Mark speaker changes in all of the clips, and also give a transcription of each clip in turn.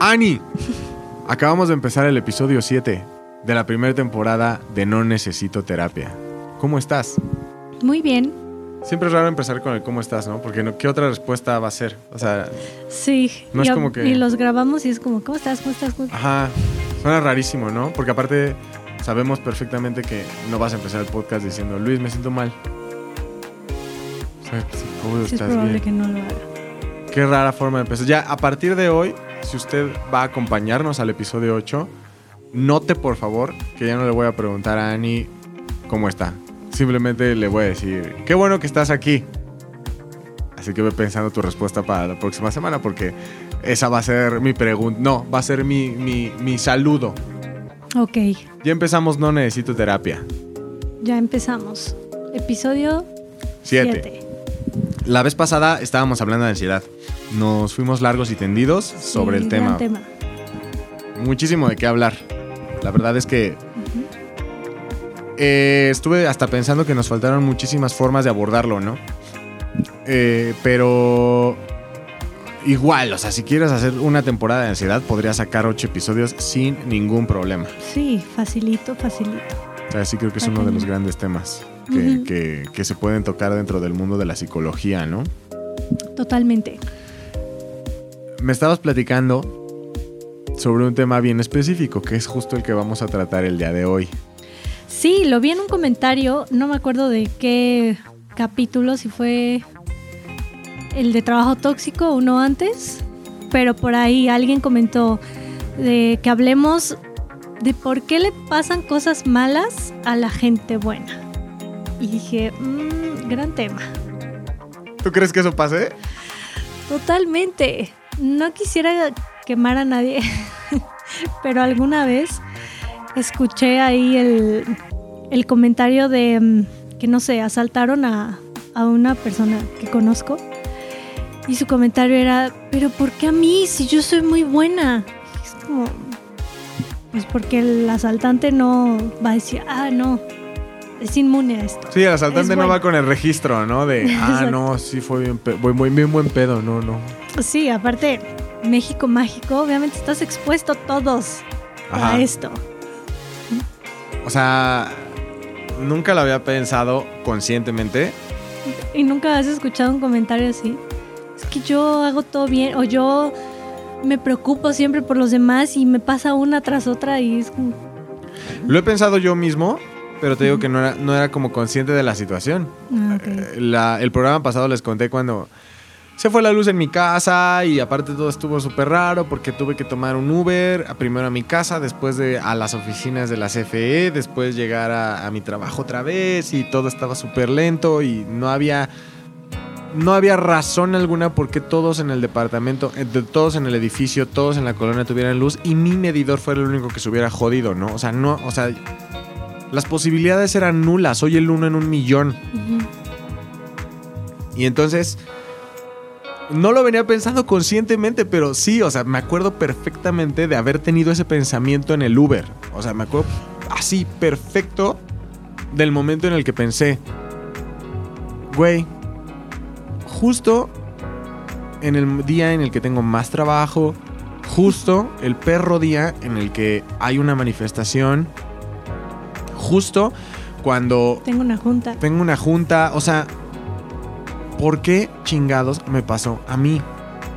Speaker 1: Ani, acabamos de empezar el episodio 7 de la primera temporada de No Necesito Terapia. ¿Cómo estás?
Speaker 2: Muy bien.
Speaker 1: Siempre es raro empezar con el cómo estás, ¿no? Porque no, ¿qué otra respuesta va a ser? O sea,
Speaker 2: Sí.
Speaker 1: No es
Speaker 2: y,
Speaker 1: como que-
Speaker 2: y los grabamos y es como, ¿cómo estás? ¿Cómo estás? ¿Cómo estás?
Speaker 1: ajá, suena rarísimo, ¿no? Porque aparte sabemos perfectamente que no vas a empezar el podcast diciendo, Luis, me siento mal. O sea, ¿cómo
Speaker 2: Sí, es
Speaker 1: estás
Speaker 2: probable
Speaker 1: bien?
Speaker 2: que no lo haga.
Speaker 1: Qué rara forma de empezar. Ya, a partir de hoy, si usted va a acompañarnos al episodio 8, note por favor que ya no le voy a preguntar a Ani cómo está. Simplemente le voy a decir, qué bueno que estás aquí. Así que ve pensando tu respuesta para la próxima semana porque esa va a ser mi pregunta. No, va a ser mi, mi, mi saludo.
Speaker 2: Ok,
Speaker 1: Ya empezamos, no necesito terapia.
Speaker 2: ya empezamos. Episodio
Speaker 1: Siete.
Speaker 2: 7.
Speaker 1: La vez pasada estábamos hablando de ansiedad. Nos fuimos largos y tendidos sobre el tema.
Speaker 2: tema.
Speaker 1: muchísimo de qué hablar. La verdad es que eh, estuve hasta pensando que nos faltaron muchísimas formas de abordarlo, ¿no? Eh, pero igual, o sea, si quieres hacer una temporada de ansiedad, podrías sacar ocho episodios sin ningún problema.
Speaker 2: Sí, facilito, facilito.
Speaker 1: O sea, sí creo que es uno de los grandes temas que,
Speaker 2: Ujú.
Speaker 1: que- que se pueden tocar dentro del mundo de la psicología, ¿no?
Speaker 2: Totalmente.
Speaker 1: Me estabas platicando sobre un tema bien específico, que es justo el que vamos a tratar el día de hoy.
Speaker 2: Sí, lo vi en un comentario, no me acuerdo de qué capítulo, si fue el de trabajo tóxico, uno antes, pero por ahí alguien comentó de que hablemos de por qué le pasan cosas malas a la gente buena. Y dije, "Mm, gran tema.
Speaker 1: ¿Tú crees que eso pase?
Speaker 2: Totalmente. No quisiera quemar a nadie, pero alguna vez escuché ahí el, el comentario de mm, que, no sé, asaltaron a, a una persona que conozco y su comentario era, pero ¿por qué a mí si yo soy muy buena? Es como, pues porque el asaltante no va a decir, ah, no, es inmune a esto.
Speaker 1: Sí, el asaltante
Speaker 2: Es
Speaker 1: no
Speaker 2: bueno.
Speaker 1: va con el registro, ¿no? De, ah, no, sí fue bien, muy, muy bien buen pedo, no, no.
Speaker 2: Sí, aparte, México mágico, obviamente estás expuesto todos
Speaker 1: Ajá.
Speaker 2: a esto.
Speaker 1: O sea, nunca lo había pensado conscientemente.
Speaker 2: Y nunca has escuchado un comentario así. Es que yo hago todo bien o yo me preocupo siempre por los demás y me pasa una tras otra y es como,
Speaker 1: Lo he pensado yo mismo, pero te digo que no era, no era como consciente de la situación.
Speaker 2: ah.
Speaker 1: Eh, la- el programa pasado les conté cuando se fue la luz en mi casa y aparte todo estuvo súper raro porque tuve que tomar un Uber, primero a mi casa, después de, a las oficinas de la CFE, después llegar a, a mi trabajo otra vez y todo estaba súper lento y no había... No había razón alguna por qué todos en el departamento, eh, todos en el edificio, todos en la colonia tuvieran luz y mi medidor fuera el único que se hubiera jodido, ¿no? O sea, no, o sea, las posibilidades eran nulas, soy el uno en un millón. Y entonces, no lo venía pensando conscientemente, pero sí, o sea, me acuerdo perfectamente de haber tenido ese pensamiento en el Uber. O sea, me acuerdo así, perfecto, del momento en el que pensé, güey, justo en el día en el que tengo más trabajo, justo el perro día en el que hay una manifestación, justo cuando
Speaker 2: Tengo una junta.
Speaker 1: tengo una junta, o sea, ¿por qué chingados me pasó a mí?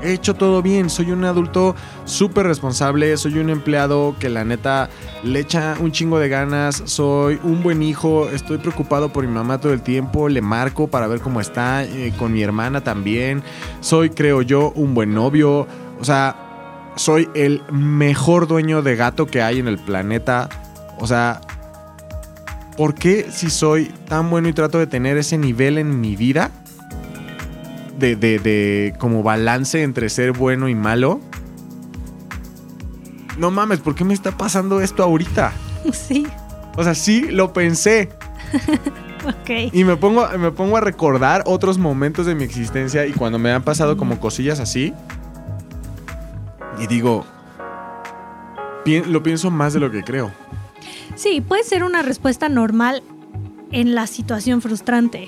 Speaker 1: He hecho todo bien, soy un adulto súper responsable, soy un empleado que la neta le echa un chingo de ganas, soy un buen hijo, estoy preocupado por mi mamá todo el tiempo, le marco para ver cómo está, eh, con mi hermana también, soy, creo yo, un buen novio, o sea, soy el mejor dueño de gato que hay en el planeta, o sea, ¿por qué si soy tan bueno y trato de tener ese nivel en mi vida? De, de, de como balance entre ser bueno y malo. No mames, ¿por qué me está pasando esto ahorita?
Speaker 2: Sí,
Speaker 1: O sea, sí lo pensé.
Speaker 2: ok.
Speaker 1: Y me pongo, me pongo a recordar otros momentos de mi existencia y cuando me han pasado como cosillas así. Y digo, lo pienso más de lo que creo.
Speaker 2: Sí, puede ser una respuesta normal en la situación frustrante,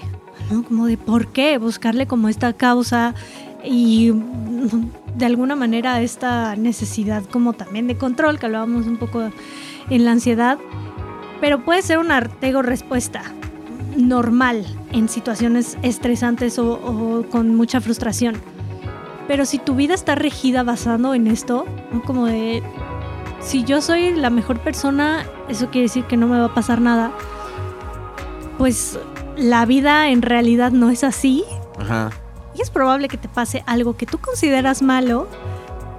Speaker 2: ¿no? Como de por qué buscarle como esta causa y mm, de alguna manera esta necesidad como también de control, que hablábamos un poco en la ansiedad, pero puede ser una artego respuesta normal en situaciones estresantes o, con mucha frustración. Pero si tu vida está regida basando en esto, como de, si yo soy la mejor persona, eso quiere decir que no me va a pasar nada, pues la vida en realidad no es así. Y es probable que te pase algo que tú consideras malo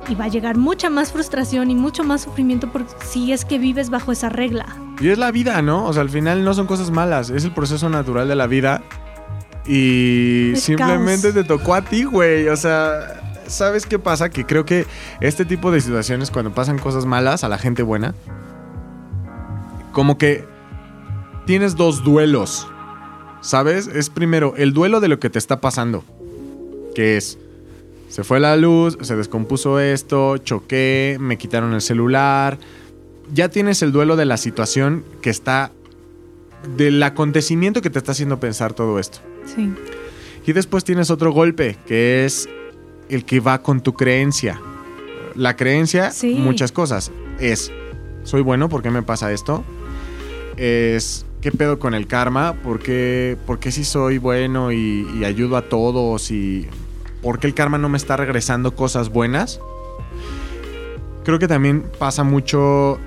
Speaker 2: y va a llegar mucha más frustración y mucho más sufrimiento porque si es que vives bajo esa regla.
Speaker 1: Y es la vida, ¿no? O sea, al final no son cosas malas, es el proceso natural de la vida. Y simplemente te tocó a ti, güey. O sea, ¿sabes qué pasa? Que creo que este tipo de situaciones, cuando pasan cosas malas a la gente buena, como que tienes dos duelos. ¿Sabes? Es primero el duelo de lo que te está pasando. Que es se fue la luz, se descompuso esto, choqué, me quitaron el celular. Ya tienes el duelo de la situación que está. del acontecimiento que te está haciendo pensar todo esto.
Speaker 2: Sí.
Speaker 1: Y después tienes otro golpe, que es el que va con tu creencia. La creencia, muchas cosas. Es, soy bueno, ¿por qué me pasa esto? Es, ¿qué pedo con el karma? ¿Por qué, si soy bueno y, y ayudo a todos y por qué el karma no me está regresando cosas buenas. Creo que también pasa mucho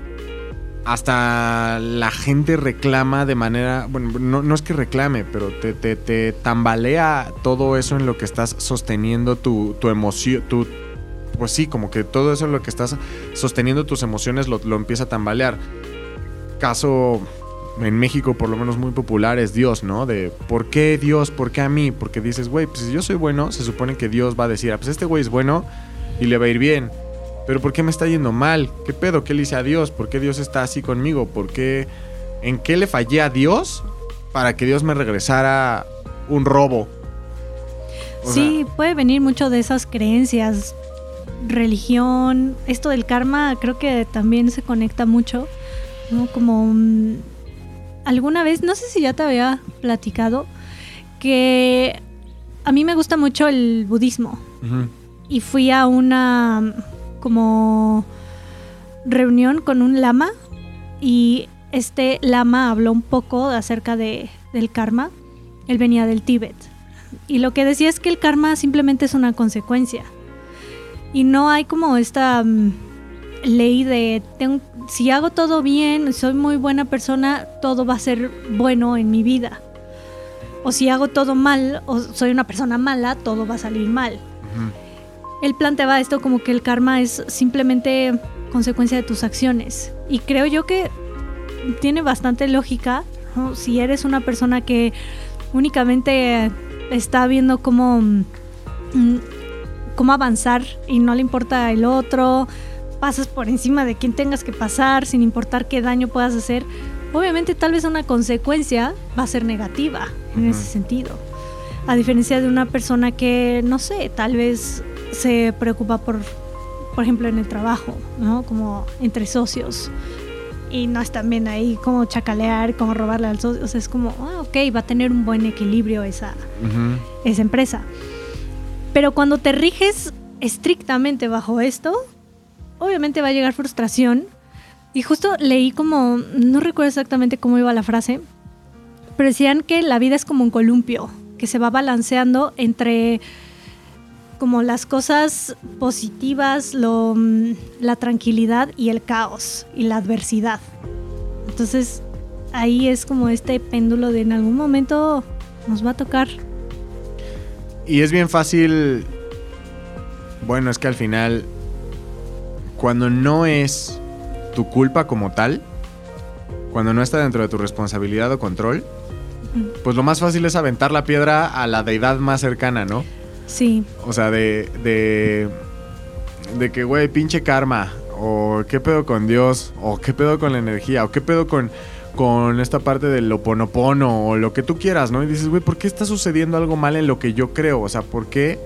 Speaker 1: hasta la gente reclama de manera, bueno, no, es que reclame, pero te, te, tambalea todo eso en lo que estás sosteniendo tu, tu emoción, tu, pues sí, como que todo eso en lo que estás sosteniendo tus emociones lo, lo empieza a tambalear. Caso en México por lo menos muy popular es Dios, ¿no? De ¿por qué Dios? ¿Por qué a mí? Porque dices, güey, pues si yo soy bueno, se supone que Dios va a decir, ah, pues este güey es bueno y le va a ir bien. Pero ¿por qué me está yendo mal? ¿Qué pedo? ¿Qué le hice a Dios? ¿Por qué Dios está así conmigo? ¿Por qué? ¿En qué le fallé a Dios para que Dios me regresara un robo?
Speaker 2: sí, puede venir mucho de esas creencias, religión, esto del karma creo que también se conecta mucho, ¿no? Como un alguna vez, no sé si ya te había platicado, que a mí me gusta mucho el budismo. Y fui a una como reunión con un lama y este lama habló un poco acerca de, del karma. Él venía del Tíbet. Y lo que decía es que el karma simplemente es una consecuencia. Y no hay como esta mm, ley de si hago todo bien, soy muy buena persona, todo va a ser bueno en mi vida. O si hago todo mal, o soy una persona mala, todo va a salir mal. Él planteaba esto como que el karma es simplemente consecuencia de tus acciones. Y creo yo que tiene bastante lógica. Si eres una persona que únicamente está viendo cómo, mm, cómo avanzar y no le importa el otro, pasas por encima de quien tengas que pasar sin importar qué daño puedas hacer, obviamente tal vez una consecuencia va a ser negativa en ese sentido. A diferencia de una persona que, no sé, tal vez se preocupa por, por ejemplo, en el trabajo, ¿no? Como entre socios. Y no están bien ahí como chacalear, como robarle al socio. O sea, es como, ah, ok, va a tener un buen equilibrio esa, esa empresa. Pero cuando te riges estrictamente bajo esto, obviamente va a llegar frustración. Y justo leí como, no recuerdo exactamente cómo iba la frase, pero decían que la vida es como un columpio, que se va balanceando entre como las cosas positivas, lo, mm, la tranquilidad y el caos y la adversidad. Entonces ahí es como este péndulo de en algún momento nos va a tocar.
Speaker 1: Y es bien fácil, bueno, es que al final cuando no es tu culpa como tal, cuando no está dentro de tu responsabilidad o control, pues lo más fácil es aventar la piedra a la deidad más cercana, ¿no?
Speaker 2: Sí.
Speaker 1: O sea, de, de, de que, güey, pinche karma, o qué pedo con Dios, o qué pedo con la energía, o qué pedo con, con esta parte del oponopono, o lo que tú quieras, ¿no? Y dices, güey, ¿por qué está sucediendo algo mal en lo que yo creo? O sea, ¿por qué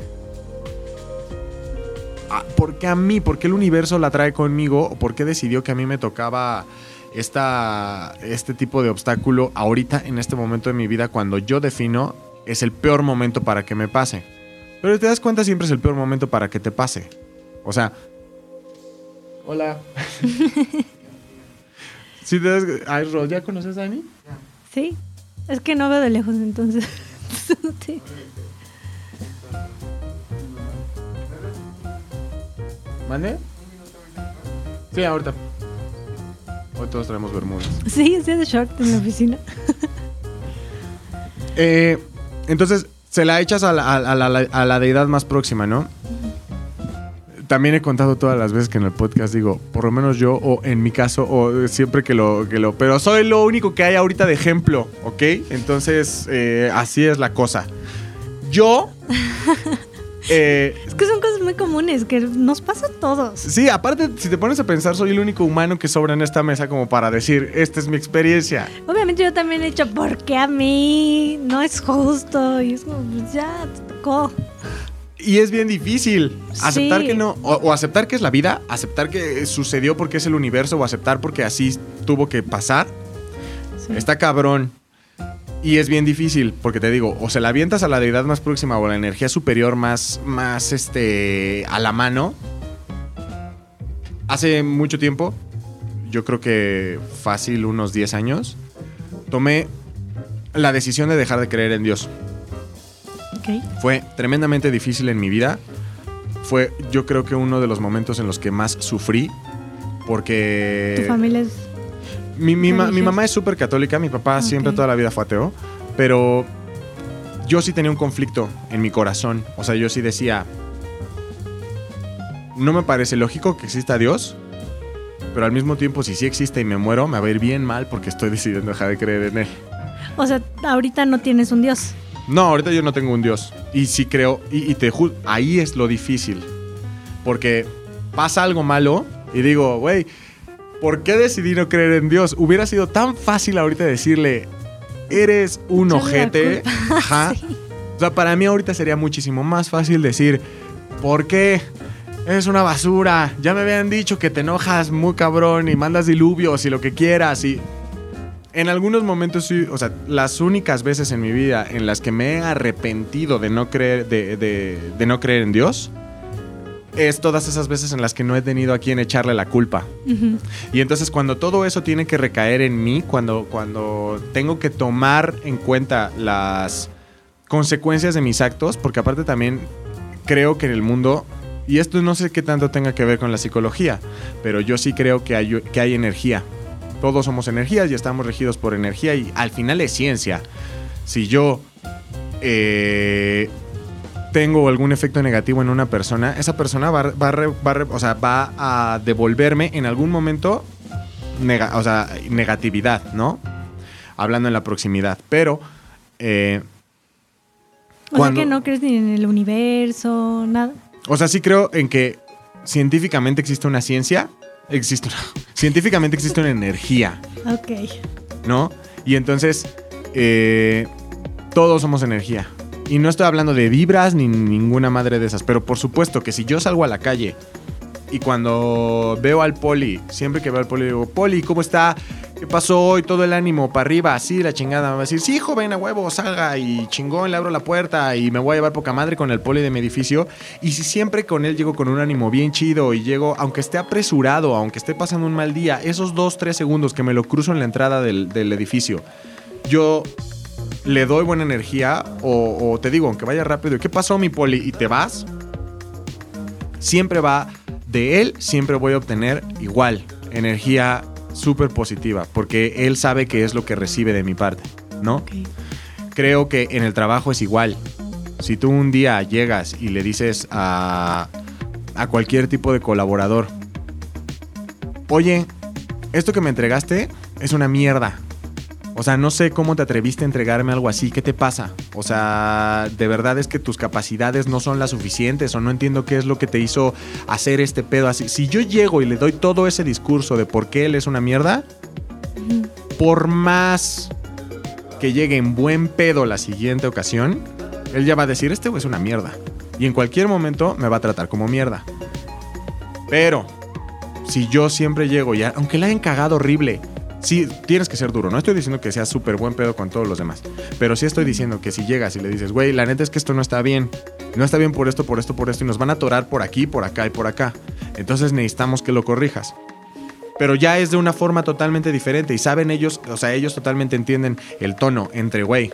Speaker 1: ¿por qué a mí? ¿Por qué el universo la trae conmigo? ¿O por qué decidió que a mí me tocaba esta, este tipo de obstáculo ahorita, en este momento de mi vida, cuando yo defino es el peor momento para que me pase? Pero te das cuenta, siempre es el peor momento para que te pase. O sea, hola. ¿Sí te das- Ay, Ro, ¿ya conoces a Dani?
Speaker 2: Sí. Es que no veo de lejos, entonces. Sí.
Speaker 1: ¿Mande? Sí, ahorita. Hoy todos traemos bermudas.
Speaker 2: Sí, estoy de short en la oficina.
Speaker 1: Eh, entonces, se la echas a la, a la- deidad más próxima, ¿no? También he contado todas las veces que en el podcast digo, por lo menos yo, o en mi caso, o siempre que lo, que lo. Pero soy lo único que hay ahorita de ejemplo, ¿ok? Entonces, eh, así es la cosa. Yo. eh,
Speaker 2: Es que son cosas muy comunes que nos pasa a todos.
Speaker 1: sí, aparte, si te pones a pensar, soy el único humano que sobra en esta mesa como para decir, esta es mi experiencia.
Speaker 2: Obviamente yo también he dicho, ¿por qué a mí? No es justo. Y es como, pues ya, te tocó.
Speaker 1: Y es bien difícil aceptar
Speaker 2: Sí.
Speaker 1: que no, o, o aceptar que es la vida, aceptar que sucedió porque es el universo, o aceptar porque así tuvo que pasar.
Speaker 2: Sí.
Speaker 1: Está cabrón. Y es bien difícil, porque te digo, o se la avientas a la deidad más próxima o a la energía superior más, más este, a la mano. Hace mucho tiempo, yo creo que fácil unos 10 años, tomé la decisión de dejar de creer en Dios. Fue tremendamente difícil en mi vida. Fue, yo creo que uno de los momentos en los que más sufrí. Porque.
Speaker 2: Tu familia es.
Speaker 1: Mi, mi ma- mi mamá es súper católica, mi papá siempre toda la vida fue ateo. Pero yo sí tenía un conflicto en mi corazón. O sea, yo sí decía. No me parece lógico que exista Dios. Pero al mismo tiempo, si sí existe y me muero, me va a ir bien mal porque estoy decidiendo dejar de creer en él.
Speaker 2: O sea, ahorita no tienes un dios.
Speaker 1: No, ahorita yo no tengo un Dios. Y sí creo, y, y te ahí es lo difícil. Porque pasa algo malo y digo, güey, ¿por qué decidí no creer en Dios? Hubiera sido tan fácil ahorita decirle, eres un ojete. Ajá.
Speaker 2: Sí.
Speaker 1: O sea, para mí ahorita sería muchísimo más fácil decir, ¿por qué? Eres una basura. Ya me habían dicho que te enojas muy cabrón y mandas diluvios y lo que quieras. Y en algunos momentos, o sea, las únicas veces en mi vida en las que me he arrepentido de no creer, de, de- de no creer en Dios, es todas esas veces en las que no he tenido a quien echarle la culpa. Y entonces cuando todo eso tiene que recaer en mí, cuando, cuando tengo que tomar en cuenta las consecuencias de mis actos, porque aparte también creo que en el mundo, y esto no sé qué tanto tenga que ver con la psicología, pero yo sí creo que hay, que hay energía. Todos somos energías y estamos regidos por energía y al final es ciencia. Si yo eh, tengo algún efecto negativo en una persona, esa persona va, va va o sea, va a devolverme en algún momento nega- o sea, negatividad, ¿no? Hablando en la proximidad. Pero eh,
Speaker 2: O
Speaker 1: Cuando-
Speaker 2: sea que no crees ni en el universo, nada.
Speaker 1: O sea, sí creo en que científicamente existe una ciencia, existe una- científicamente existe una energía,
Speaker 2: Ok.
Speaker 1: ¿no? Y entonces, eh, todos somos energía. Y no estoy hablando de vibras ni ninguna madre de esas, pero por supuesto que si yo salgo a la calle y cuando veo al poli, siempre que veo al poli digo, poli, ¿cómo está? ¿Qué pasó hoy? Todo el ánimo para arriba, así la chingada. Me va a decir, sí, joven, a huevo, salga y chingón, le abro la puerta y me voy a llevar poca madre con el poli de mi edificio. Y si siempre con él llego con un ánimo bien chido y llego, aunque esté apresurado, aunque esté pasando un mal día, esos dos, tres segundos que me lo cruzo en la entrada del, del edificio, yo le doy buena energía o, o te digo, aunque vaya rápido, ¿qué pasó mi poli? Y te vas, siempre va de él, siempre voy a obtener igual energía súper positiva, porque él sabe que es lo que recibe de mi parte, ¿no? Creo que en el trabajo es igual. Si tú un día llegas y le dices a, a cualquier tipo de colaborador, oye, esto que me entregaste es una mierda. O sea, no sé cómo te atreviste a entregarme algo así. ¿Qué te pasa? O sea, de verdad es que tus capacidades no son las suficientes o no entiendo qué es lo que te hizo hacer este pedo así. Si yo llego y le doy todo ese discurso de por qué él es una mierda, por más que llegue en buen pedo la siguiente ocasión, él ya va a decir, este güey es una mierda. Y en cualquier momento me va a tratar como mierda. Pero, si yo siempre llego ya, aunque la hayan cagado horrible, sí, tienes que ser duro. No estoy diciendo que seas súper buen pedo con todos los demás. Pero sí estoy diciendo que si llegas y le dices, güey, la neta es que esto no está bien. no está bien por esto, por esto, por esto, y nos van a atorar por aquí, por acá y por acá. Entonces necesitamos que lo corrijas. Pero ya es de una forma totalmente diferente y saben ellos, o sea, ellos totalmente entienden el tono entre, güey,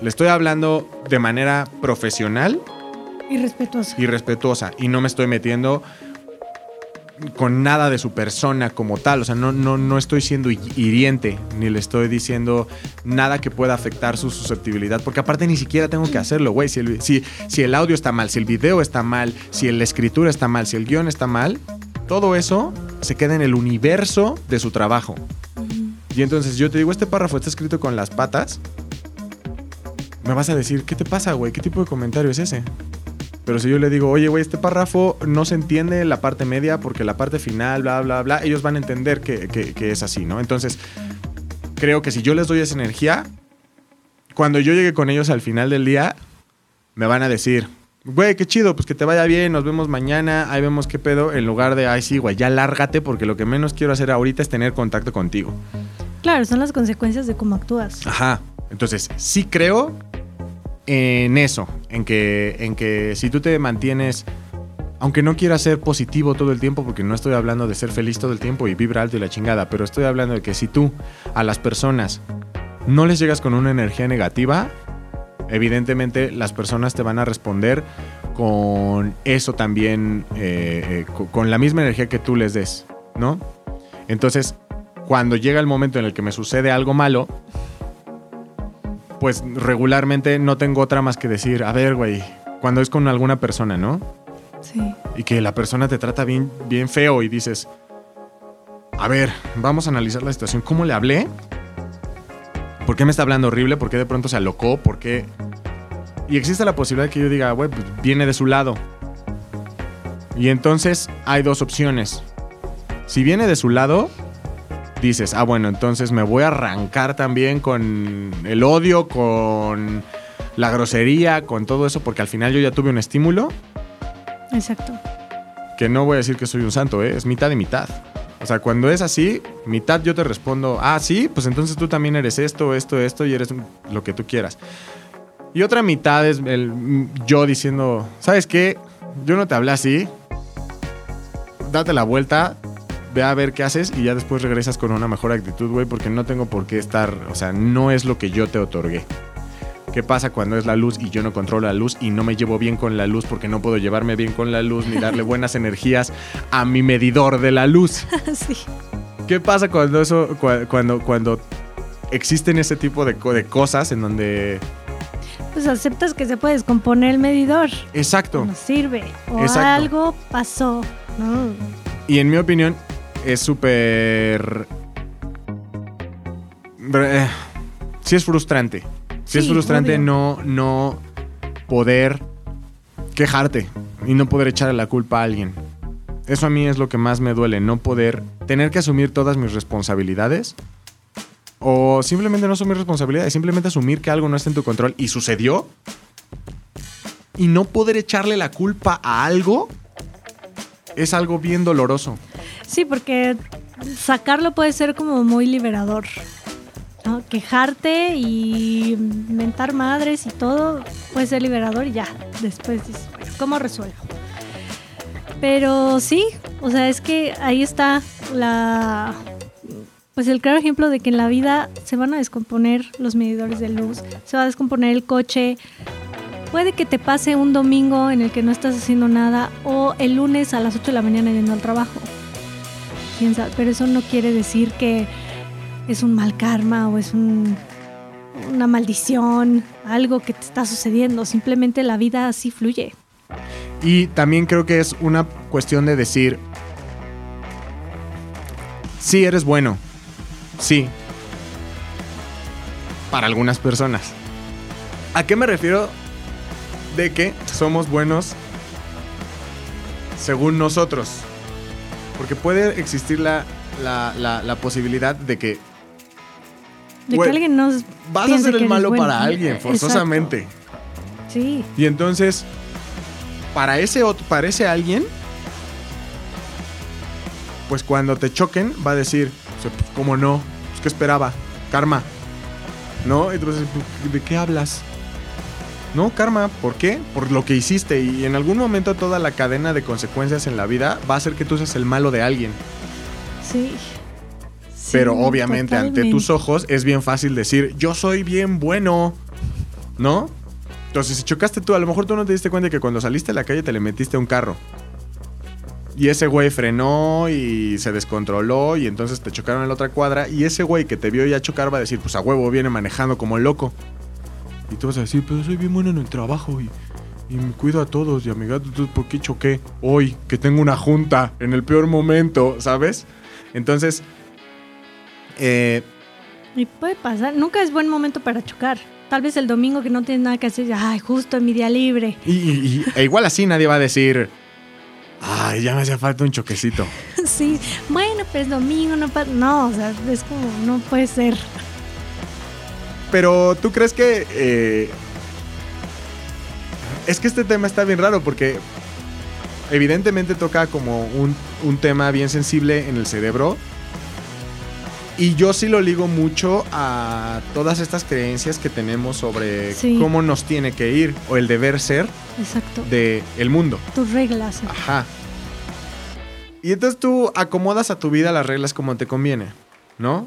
Speaker 1: le estoy hablando de manera profesional
Speaker 2: Y respetuoso.
Speaker 1: y respetuosa y no me estoy metiendo con nada de su persona como tal, o sea, no, no, no estoy siendo hi- hiriente, ni le estoy diciendo nada que pueda afectar su susceptibilidad, porque aparte ni siquiera tengo que hacerlo, güey, si el, si, si el audio está mal, si el video está mal, si la escritura está mal, si el guion está mal, todo eso se queda en el universo de su trabajo. Y entonces yo te digo, este párrafo está escrito con las patas, me vas a decir, ¿qué te pasa, güey? ¿Qué tipo de comentario es ese? Pero si yo le digo, oye, güey, este párrafo no se entiende la parte media porque la parte final, bla, bla, bla, ellos van a entender que, que- que es así, ¿no? Entonces, creo que si yo les doy esa energía, cuando yo llegue con ellos al final del día, me van a decir, güey, qué chido, pues que te vaya bien, nos vemos mañana, ahí vemos qué pedo, en lugar de, ay, sí, güey, ya lárgate porque lo que menos quiero hacer ahorita es tener contacto contigo.
Speaker 2: Claro, son las consecuencias de cómo actúas.
Speaker 1: Ajá. Entonces, sí creo en eso, en que, en que si tú te mantienes, aunque no quieras ser positivo todo el tiempo, porque no estoy hablando de ser feliz todo el tiempo y vibra alto y la chingada, pero estoy hablando de que si tú a las personas no les llegas con una energía negativa, evidentemente las personas te van a responder con eso también, eh, eh, co- con la misma energía que tú les des, ¿no? Entonces, cuando llega el momento en el que me sucede algo malo, pues regularmente no tengo otra más que decir, a ver, güey, cuando es con alguna persona, ¿no?
Speaker 2: Sí.
Speaker 1: Y que la persona te trata bien, bien feo y dices, a ver, vamos a analizar la situación. ¿Cómo le hablé? ¿Por qué me está hablando horrible? ¿Por qué de pronto se alocó? ¿Por qué? Y existe la posibilidad que yo diga, güey, pues viene de su lado. Y entonces hay dos opciones. Si viene de su lado, dices, ah, bueno, entonces me voy a arrancar también con el odio, con la grosería, con todo eso, porque al final yo ya tuve un estímulo
Speaker 2: Exacto.
Speaker 1: que no voy a decir que soy un santo, ¿eh? es mitad y mitad. O sea, cuando es así, mitad yo te respondo, ah, sí, pues entonces tú también eres esto, esto, esto y eres lo que tú quieras. Y otra mitad es el, yo diciendo, ¿sabes qué? Yo no te hablé así. Date la vuelta, ve a ver qué haces y ya después regresas con una mejor actitud, güey, porque no tengo por qué estar, o sea, no es lo que yo te otorgué. ¿Qué pasa cuando es la luz y yo no controlo la luz y no me llevo bien con la luz porque no puedo llevarme bien con la luz ni darle buenas energías a mi medidor de la luz?
Speaker 2: sí.
Speaker 1: ¿Qué pasa cuando eso, cua- cuando, cuando existen ese tipo de, co- de cosas en donde...
Speaker 2: Pues aceptas que se puede descomponer el medidor.
Speaker 1: Exacto.
Speaker 2: No sirve. O
Speaker 1: Exacto.
Speaker 2: algo pasó. No.
Speaker 1: Y en mi opinión es súper... eh, Sí es frustrante. Sí, es
Speaker 2: Sí,
Speaker 1: frustrante
Speaker 2: obvio.
Speaker 1: no, no poder quejarte y no poder echarle la culpa a alguien. Eso a mí es lo que más me duele, no poder tener que asumir todas mis responsabilidades o simplemente no asumir responsabilidades, simplemente asumir que algo no está en tu control y sucedió y no poder echarle la culpa a algo es algo bien doloroso.
Speaker 2: Sí, porque sacarlo puede ser como muy liberador. Quejarte y mentar madres y todo puede ser liberador y ya. Después dices, "Bueno, ¿cómo resuelvo? Pero sí, o sea, es que ahí está la. Pues el claro ejemplo de que en la vida se van a descomponer los medidores de luz, se va a descomponer el coche. Puede que te pase un domingo en el que no estás haciendo nada o el lunes a las 8 de la mañana yendo al trabajo quién pero eso no quiere decir que es un mal karma o es un- una maldición, algo que te está sucediendo, simplemente la vida así fluye.
Speaker 1: Y también creo que es una cuestión de decir, sí eres bueno, sí, para algunas personas. ¿A qué me refiero? De que somos buenos según nosotros. Porque puede existir la, la, la- la posibilidad de que
Speaker 2: De que alguien nos
Speaker 1: vas a ser el malo
Speaker 2: bueno.
Speaker 1: para alguien,
Speaker 2: Exacto.
Speaker 1: forzosamente.
Speaker 2: Sí,
Speaker 1: Y entonces, para ese, para ese alguien, pues cuando te choquen, va a decir, pues, ¿cómo no? Pues, ¿Qué esperaba? Karma. ¿No? Entonces, ¿de qué hablas? No, karma, ¿por qué? Por lo que hiciste y en algún momento toda la cadena de consecuencias en la vida va a hacer que tú seas el malo de alguien.
Speaker 2: Sí. Sí,
Speaker 1: Pero obviamente ante tus ojos es bien fácil decir, yo soy bien bueno, ¿no? Entonces, si chocaste tú, a lo mejor tú no te diste cuenta que cuando saliste a la calle te le metiste a un carro. Y ese güey frenó y se descontroló y entonces te chocaron en la otra cuadra y ese güey que te vio ya chocar va a decir, pues a huevo viene manejando como loco. Y tú vas a decir, pero soy bien bueno en el trabajo y, y me cuido a todos y amiga, ¿tú por qué choqué hoy? Que tengo una junta en el peor momento, ¿sabes? Entonces, eh,
Speaker 2: Y puede pasar. Nunca es buen momento para chocar. Tal vez el domingo que no tienes nada que hacer, ay, justo en mi día libre.
Speaker 1: y, y- y- e igual así nadie va a decir, ay, ya me hacía falta un choquecito.
Speaker 2: sí, bueno, pero es domingo, no pasa. No, o sea, es como, no puede ser.
Speaker 1: Pero tú crees que... eh, es que este tema está bien raro porque evidentemente toca como un, un tema bien sensible en el cerebro. Y yo sí lo ligo mucho a todas estas creencias que tenemos sobre
Speaker 2: Sí.
Speaker 1: cómo nos tiene que ir o el deber ser
Speaker 2: Exacto.
Speaker 1: del el mundo.
Speaker 2: Tus reglas.
Speaker 1: Ajá. Y entonces tú acomodas a tu vida las reglas como te conviene, ¿no?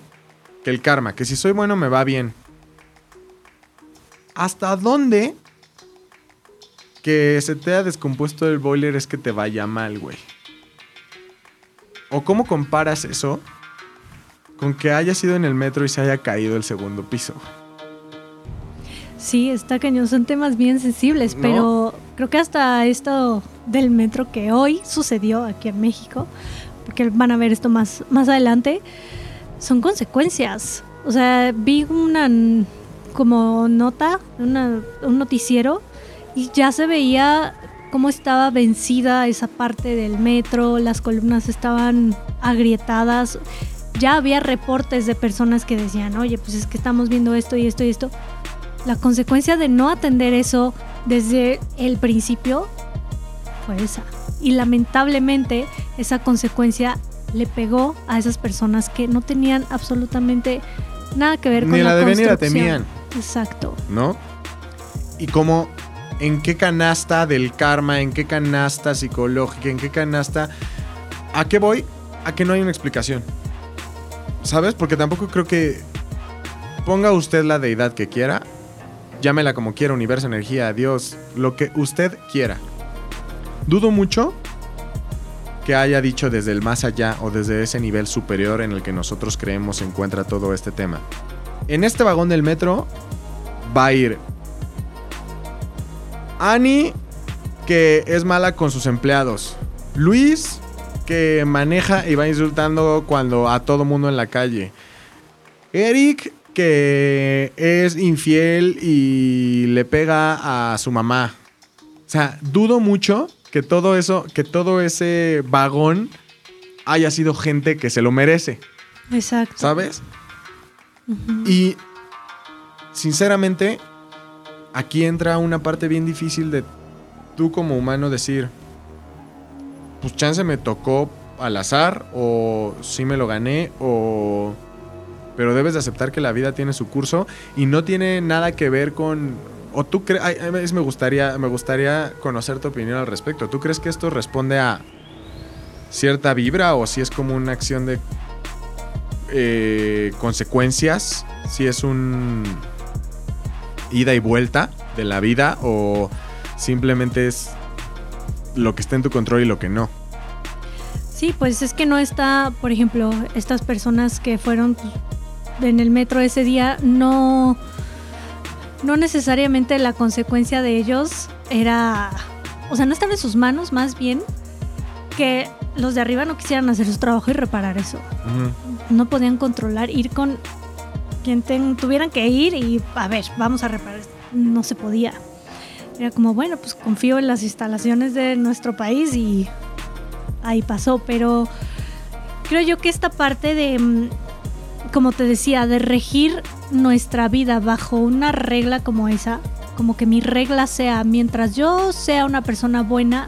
Speaker 1: Que el karma, que si soy bueno me va bien. ¿Hasta dónde que se te ha descompuesto el boiler es que te vaya mal, güey? ¿O cómo comparas eso con que haya sido en el metro y se haya caído el segundo piso?
Speaker 2: Sí, está cañón. Son temas bien sensibles,
Speaker 1: ¿No?
Speaker 2: pero creo que hasta esto del metro que hoy sucedió aquí en México, porque van a ver esto más, más adelante, son consecuencias. O sea, vi una como nota, una- un noticiero, y ya se veía cómo estaba vencida esa parte del metro, las columnas estaban agrietadas. Ya había reportes de personas que decían, oye, pues es que estamos viendo esto y esto y esto. La consecuencia de no atender eso desde el principio fue esa. Y lamentablemente esa consecuencia le pegó a esas personas que no tenían absolutamente nada que ver con
Speaker 1: Ni
Speaker 2: la,
Speaker 1: la debían ni la
Speaker 2: construcción.
Speaker 1: temían.
Speaker 2: Exacto.
Speaker 1: ¿no? Y cómo, en qué canasta del karma, en qué canasta psicológica, en qué canasta... ¿A qué voy? A que no hay una explicación. ¿Sabes? Porque tampoco creo que ponga usted la deidad que quiera, llámela como quiera, universo, energía, Dios, lo que usted quiera. Dudo mucho que haya dicho desde el más allá o desde ese nivel superior en el que nosotros creemos se encuentra todo este tema. En este vagón del metro va a ir Annie, que es mala con sus empleados. Luis, que maneja y va insultando cuando a todo mundo en la calle. Eric, que es infiel y le pega a su mamá. O sea, dudo mucho que todo eso, que todo ese vagón haya sido gente que se lo merece,
Speaker 2: Exacto.
Speaker 1: ¿sabes? Y sinceramente, aquí entra una parte bien difícil de tú como humano decir, pues chance me tocó al azar o sí me lo gané o... Pero debes de aceptar que la vida tiene su curso y no tiene nada que ver con... O tú crees... Me gustaría, me gustaría conocer tu opinión al respecto. ¿Tú crees que esto responde a cierta vibra o si es como una acción de eh, consecuencias, si es un ida y vuelta de la vida o simplemente es lo que está en tu control y lo que no.
Speaker 2: Sí, pues es que no está, por ejemplo, estas personas que fueron en el metro ese día, no, no necesariamente la consecuencia de ellos era, o sea, no estaba en sus manos, más bien que los de arriba no quisieran hacer su trabajo y reparar eso. No podían controlar, ir con quien ten- tuvieran que ir y, a ver, vamos a reparar. No se podía. Era como, bueno, pues confío en las instalaciones de nuestro país y ahí pasó, pero creo yo que esta parte de, mm, como te decía, de regir nuestra vida bajo una regla como esa, como que mi regla sea, mientras yo sea una persona buena,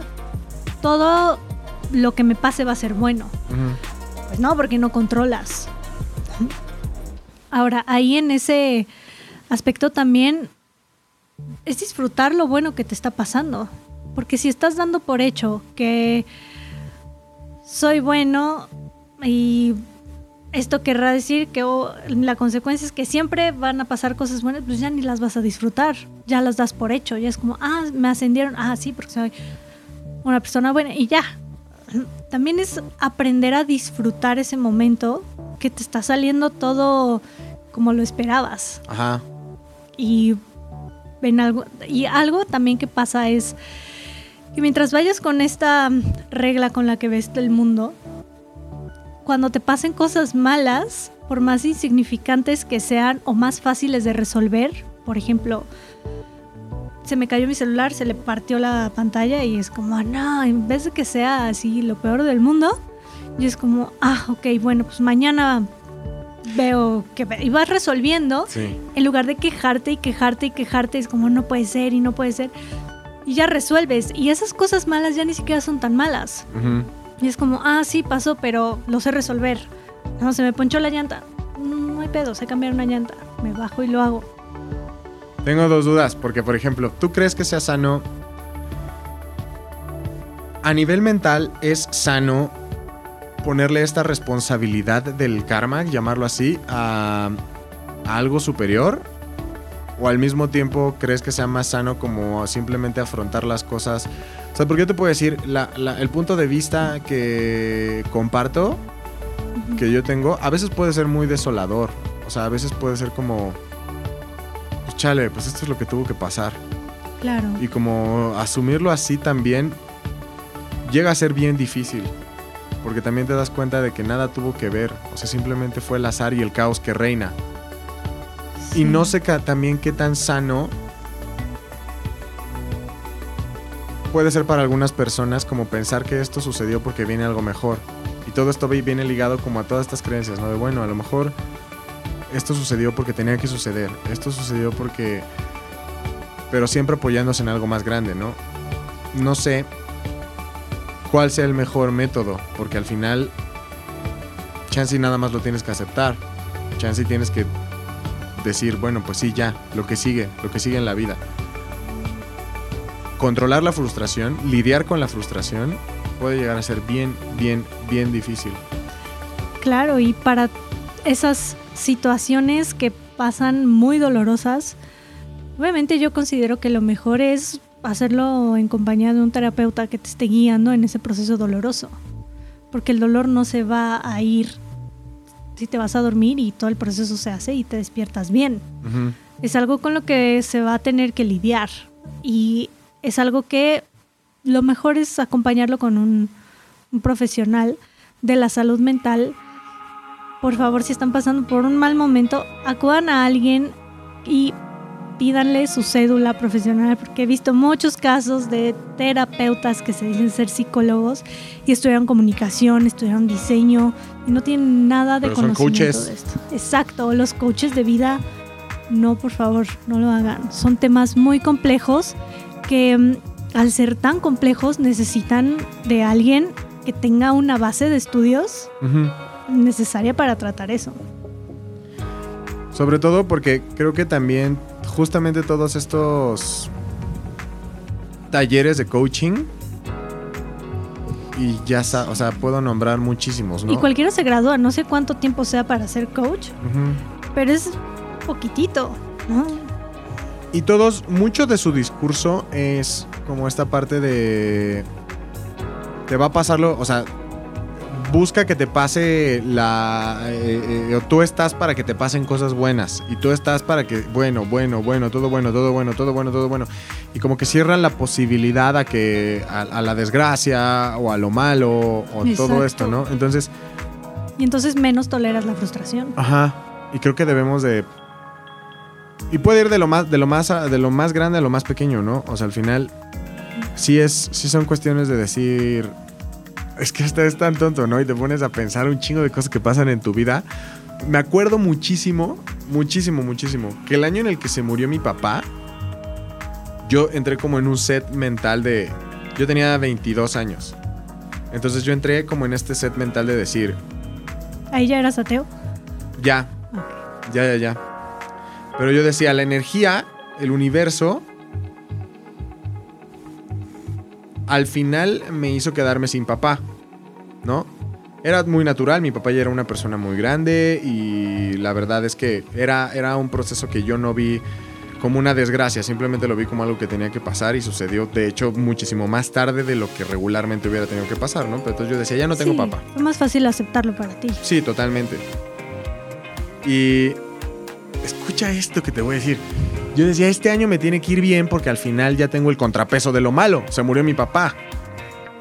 Speaker 2: todo lo que me pase va a ser bueno. Pues no, porque no controlas. Ahora, ahí en ese aspecto también es disfrutar lo bueno que te está pasando. Porque si estás dando por hecho que soy bueno y esto querrá decir que la consecuencia es que siempre van a pasar cosas buenas, pues ya ni las vas a disfrutar, ya las das por hecho, ya es como, ah, me ascendieron, ah, sí, porque soy una persona buena y ya. También es aprender a disfrutar ese momento que te está saliendo todo como lo esperabas.
Speaker 1: Ajá.
Speaker 2: Y ven algo y algo también que pasa es que mientras vayas con esta regla con la que ves el mundo, cuando te pasen cosas malas, por más insignificantes que sean o más fáciles de resolver, por ejemplo, se me cayó mi celular, se le partió la pantalla y es como, no, en vez de que sea así lo peor del mundo, y es como, ah, ok, bueno, pues mañana veo que y vas resolviendo en lugar de quejarte y quejarte y quejarte es como no puede ser y no puede ser y ya resuelves y esas cosas malas ya ni siquiera son tan malas y es como, ah, sí, pasó, pero lo sé resolver. No, se me ponchó la llanta. No hay pedo, sé cambiar una llanta. Me bajo y lo hago.
Speaker 1: Tengo dos dudas, porque por ejemplo, ¿tú crees que sea sano? A nivel mental, ¿es sano ponerle esta responsabilidad del karma, llamarlo así, a, a algo superior? ¿O al mismo tiempo crees que sea más sano como simplemente afrontar las cosas o sea, porque yo te puedo decir, el punto de vista que comparto, que yo tengo, a veces puede ser muy desolador. O sea, a veces puede ser como, chale, pues esto es lo que tuvo que pasar.
Speaker 2: Claro.
Speaker 1: Y como asumirlo así también llega a ser bien difícil. Porque también te das cuenta de que nada tuvo que ver. O sea, simplemente fue el azar y el caos que reina. Y no sé también qué tan sano puede ser para algunas personas como pensar que esto sucedió porque viene algo mejor. Y todo esto viene ligado como a todas estas creencias, ¿no? De bueno, a lo mejor esto sucedió porque tenía que suceder. Esto sucedió porque... Pero siempre apoyándose en algo más grande, ¿no? No sé cuál sea el mejor método, porque al final chance nada más lo tienes que aceptar. Chance tienes que decir, bueno, pues sí, ya, lo que sigue, lo que sigue en la vida controlar la frustración, lidiar con la frustración, puede llegar a ser bien, bien, bien difícil.
Speaker 2: Claro, y para esas situaciones que pasan muy dolorosas, obviamente yo considero que lo mejor es hacerlo en compañía de un terapeuta que te esté guiando en ese proceso doloroso, porque el dolor no se va a ir si te vas a dormir y todo el proceso se hace y te despiertas bien. Es algo con lo que se va a tener que lidiar y es algo que lo mejor es acompañarlo con un, profesional de la salud mental. Por favor, si están pasando por un mal momento, acudan a alguien y pídanle su cédula profesional, porque he visto muchos casos de terapeutas que se dicen ser psicólogos y estudiaron comunicación, estudiaron diseño y no tienen nada de conocimiento de esto. Exacto, los coaches de vida, no, por favor, no lo hagan. Son temas muy complejos que mm, al ser tan complejos necesitan de alguien que tenga una base de estudios necesaria para tratar eso.
Speaker 1: Sobre todo porque creo que también justamente todos estos talleres de coaching y ya o sea, puedo nombrar muchísimos, ¿no?
Speaker 2: Y cualquiera se gradúa, no sé cuánto tiempo sea para ser coach, pero es poquitito, ¿no?
Speaker 1: Y todos, mucho de su discurso es como esta parte de... Te va a pasarlo, o sea, busca que te pase la... Eh, eh, tú estás para que te pasen cosas buenas. Y tú estás para que, bueno, bueno, bueno, todo bueno, todo bueno, todo bueno, todo bueno. Y como que cierran la posibilidad a que... A, la desgracia o a lo malo o todo esto, ¿no? Entonces...
Speaker 2: Y entonces menos toleras la frustración.
Speaker 1: Ajá. Y creo que debemos de y puede ir de lo más, de lo más, de lo más grande a lo más pequeño, ¿no? O sea, al final, sí es, sí son cuestiones de decir. Es que hasta es tan tonto, ¿no? Y te pones a pensar un chingo de cosas que pasan en tu vida. Me acuerdo muchísimo, muchísimo, muchísimo, que el año en el que se murió mi papá, yo entré como en un set mental de. Yo tenía 22 años. Entonces yo entré como en este set mental de decir.
Speaker 2: ¿Ahí ya eras ateo?
Speaker 1: Ya. Ya, ya, ya. Pero yo decía, la energía, el universo, al final me hizo quedarme sin papá, ¿no? Era muy natural, mi papá ya era una persona muy grande y la verdad es que era, era un proceso que yo no vi como una desgracia, simplemente lo vi como algo que tenía que pasar y sucedió, de hecho, muchísimo más tarde de lo que regularmente hubiera tenido que pasar, ¿no? Pero entonces yo decía, ya no tengo
Speaker 2: Sí,
Speaker 1: papá.
Speaker 2: Fue más fácil aceptarlo para ti.
Speaker 1: Sí, totalmente. Y escucha esto que te voy a decir. Yo decía, este año me tiene que ir bien porque al final ya tengo el contrapeso de lo malo. Se murió mi papá.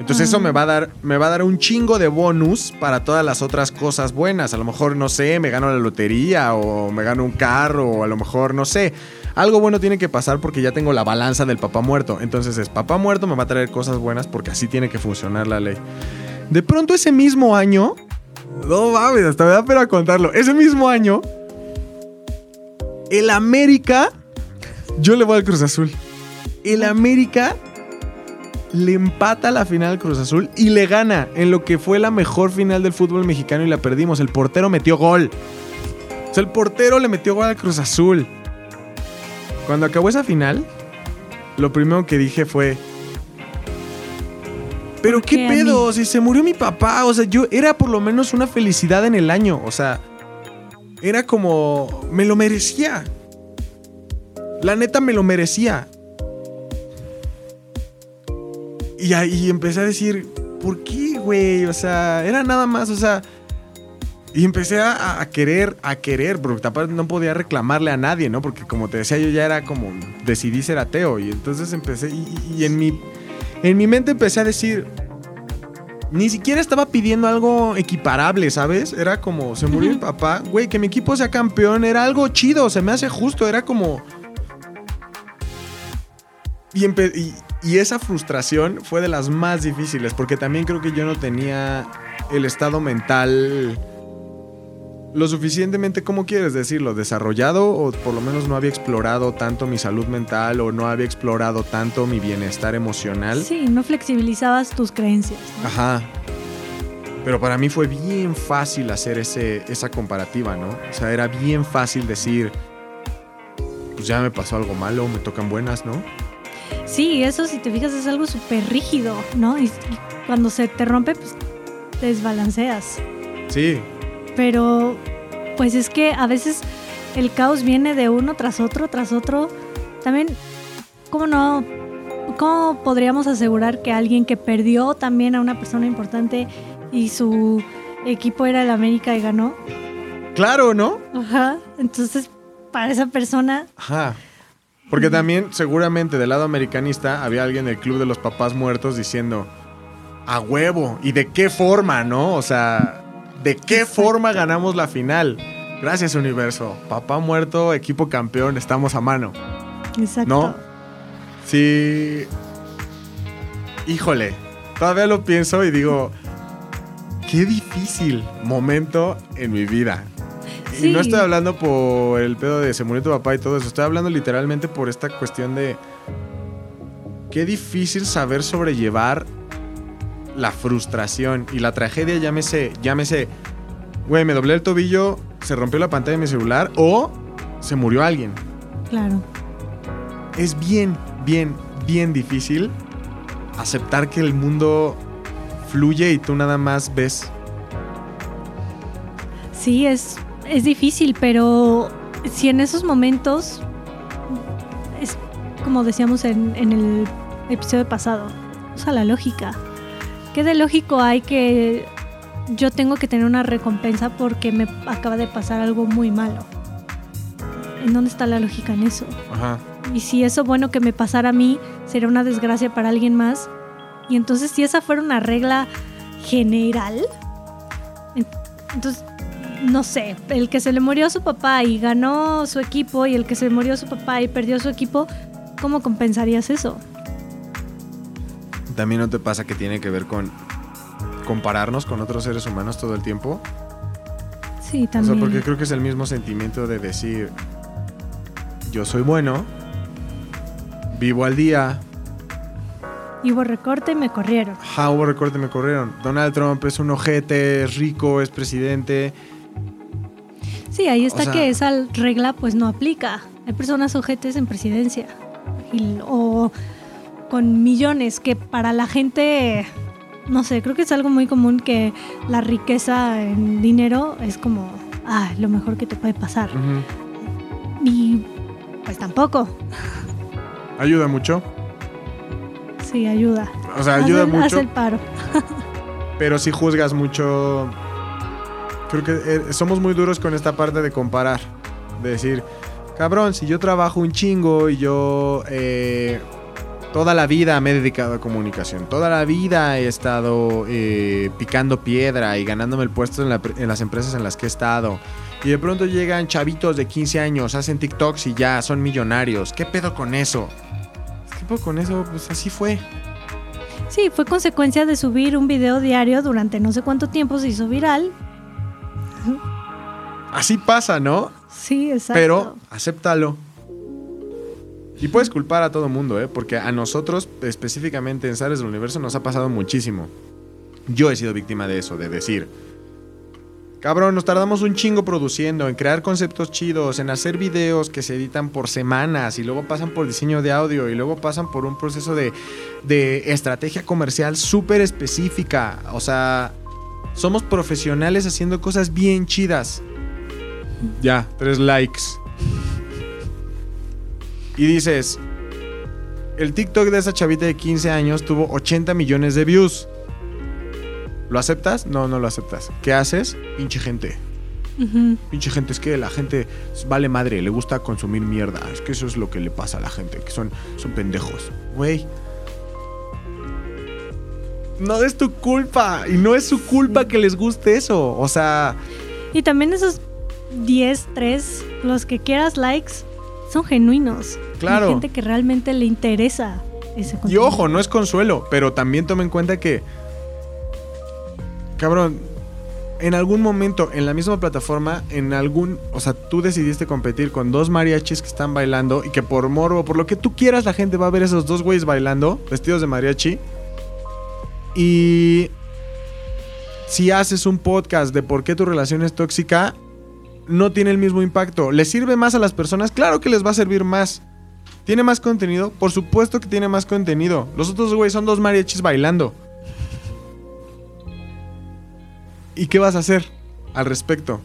Speaker 1: Entonces eso me va a dar me va a dar un chingo de bonus para todas las otras cosas buenas. A lo mejor no sé, me gano la lotería o me gano un carro o a lo mejor no sé. Algo bueno tiene que pasar porque ya tengo la balanza del papá muerto. Entonces es papá muerto me va a traer cosas buenas porque así tiene que funcionar la ley. De pronto ese mismo año no mames, hasta me da pena contarlo. Ese mismo año, el América, yo le voy al Cruz Azul. El América le empata la final al Cruz Azul y le gana en lo que fue la mejor final del fútbol mexicano y la perdimos. El portero metió gol. O sea, el portero le metió gol al Cruz Azul. Cuando acabó esa final, lo primero que dije fue, pero
Speaker 2: ¿Por
Speaker 1: qué
Speaker 2: qué
Speaker 1: pedo, si se murió mi papá, o sea, yo era por lo menos una felicidad en el año, o sea, era como me lo merecía. La neta me lo merecía. Y ahí empecé a decir, ¿por qué, güey? O sea, era nada más, o sea, y empecé a, a querer, a querer, porque aparte no podía reclamarle a nadie, ¿no? Porque como te decía, yo ya era como, decidí ser ateo. Y entonces empecé, y, y en, mi, en mi mente empecé a decir, ni siquiera estaba pidiendo algo equiparable, ¿sabes? Era como, se murió mi papá, güey, que mi equipo sea campeón, era algo chido, se me hace justo, era como... Y, empe- y, y esa frustración fue de las más difíciles, porque también creo que yo no tenía el estado mental lo suficientemente, ¿cómo quieres decirlo? Desarrollado o por lo menos no había explorado tanto mi salud mental o no había explorado tanto mi bienestar emocional.
Speaker 2: Sí, no flexibilizabas tus creencias. ¿no?
Speaker 1: Ajá. Pero para mí fue bien fácil hacer ese, esa comparativa, ¿no? O sea, era bien fácil decir, pues ya me pasó algo malo, me tocan buenas, ¿no?
Speaker 2: Sí, eso si te fijas es algo súper rígido, ¿no? Y, cuando se te rompe, pues te desbalanceas.
Speaker 1: Sí,
Speaker 2: Pero pues es que a veces el caos viene de uno tras otro, tras otro. También, ¿cómo no? ¿Cómo podríamos asegurar que alguien que perdió también a una persona importante y su equipo era el América y ganó?
Speaker 1: claro, ¿no?
Speaker 2: Ajá. Entonces, para esa persona,
Speaker 1: Ajá. Porque también, seguramente, del lado americanista, había alguien del Club de los Papás Muertos diciendo, a huevo, ¿y de qué forma, no? O sea, ¿de qué forma ganamos la final? Gracias, universo. Papá muerto, equipo campeón, estamos a mano.
Speaker 2: exacto.
Speaker 1: ¿No? Sí. Híjole, todavía lo pienso y digo, qué difícil momento en mi vida. Y no estoy hablando por el pedo de se murió tu papá y todo eso, estoy hablando literalmente por esta cuestión de qué difícil saber sobrellevar la frustración y la tragedia, llámese, llámese, güey, me doblé el tobillo, se rompió la pantalla de mi celular o se murió alguien
Speaker 2: Claro.
Speaker 1: es bien, bien, bien difícil aceptar que el mundo fluye y tú nada más ves.
Speaker 2: Sí, es, es difícil, pero si en esos momentos, es como decíamos en, en el episodio pasado, usa la lógica. ¿Qué de lógico hay que yo tengo que tener una recompensa porque me acaba de pasar algo muy malo? ¿En dónde está la lógica en eso?
Speaker 1: Ajá.
Speaker 2: Y si eso bueno que me pasara a mí sería una desgracia para alguien más. Y entonces si esa fuera una regla general, en- entonces, no sé, el que se le murió a su papá y ganó su equipo y el que se le murió a su papá y perdió su equipo, ¿cómo compensarías eso?
Speaker 1: También no te pasa que tiene que ver con compararnos con otros seres humanos todo el tiempo.
Speaker 2: Sí,
Speaker 1: O
Speaker 2: también.
Speaker 1: sea, porque creo que es el mismo sentimiento de decir, yo soy bueno, vivo al día,
Speaker 2: Y hubo recorte y me corrieron.
Speaker 1: ja, hubo recorte, me corrieron. Donald Trump es un ojete, es rico, es presidente.
Speaker 2: Sí, ahí está
Speaker 1: sea-
Speaker 2: que esa regla pues no aplica. Hay personas ojetes en presidencia. Y- o, con millones, que para la gente, no sé, creo que es algo muy común que la riqueza en dinero es como, ah, lo mejor que te puede pasar. Y pues tampoco.
Speaker 1: Ayuda mucho.
Speaker 2: Sí, ayuda.
Speaker 1: O sea,
Speaker 2: Haz
Speaker 1: ayuda
Speaker 2: el- haz
Speaker 1: mucho.
Speaker 2: el paro.
Speaker 1: Pero si juzgas mucho. Creo que eh, somos muy duros con esta parte de comparar. De decir, cabrón, si yo trabajo un chingo y yo eh, toda la vida me he dedicado a comunicación, toda la vida he estado eh, picando piedra y ganándome el puesto en, la en las empresas en las que he estado. Y de pronto llegan chavitos de 15 años, hacen TikToks y ya son millonarios. ¿Qué pedo con eso? ¿Qué pedo con eso? Pues así fue.
Speaker 2: Sí, fue consecuencia de subir un video diario durante no sé cuánto tiempo, se hizo viral.
Speaker 1: Así pasa, ¿no?
Speaker 2: Sí, exacto.
Speaker 1: Pero acéptalo. Y puedes culpar a todo mundo, ¿eh? Porque a nosotros, específicamente en Sales del Universo, nos ha pasado muchísimo. Yo he sido víctima de eso, de decir, cabrón, nos tardamos un chingo produciendo, en crear conceptos chidos, en hacer videos que se editan por semanas y luego pasan por diseño de audio y luego pasan por un proceso de, de estrategia comercial súper específica. O sea, somos profesionales haciendo cosas bien chidas. Ya, tres likes. Y dices, el TikTok de esa chavita de 15 años tuvo 80 millones de views. ¿Lo aceptas? No, no lo aceptas. ¿Qué haces? Pinche gente. Pinche gente, es que la gente vale madre, le gusta consumir mierda. Es que eso es lo que le pasa a la gente, que son, son pendejos. Güey. No es tu culpa. Y no es su culpa que les guste eso. O sea,
Speaker 2: Y también esos 10, 3, los que quieras likes, son genuinos.
Speaker 1: Claro.
Speaker 2: Hay gente que realmente le interesa ese
Speaker 1: Y
Speaker 2: contenido.
Speaker 1: ojo, no es consuelo, pero también toma en cuenta que. Cabrón, en algún momento, en la misma plataforma, en algún. O sea, tú decidiste competir con dos mariachis que están bailando y que por morbo, por lo que tú quieras, la gente va a ver esos dos güeyes bailando, vestidos de mariachi. Y. Si haces un podcast de por qué tu relación es tóxica, no tiene el mismo impacto. ¿Le sirve más a las personas? Claro que les va a servir más. ¿Tiene más contenido? Por supuesto que tiene más contenido. Los otros, güey, son dos mariachis bailando. ¿Y qué vas a hacer al respecto?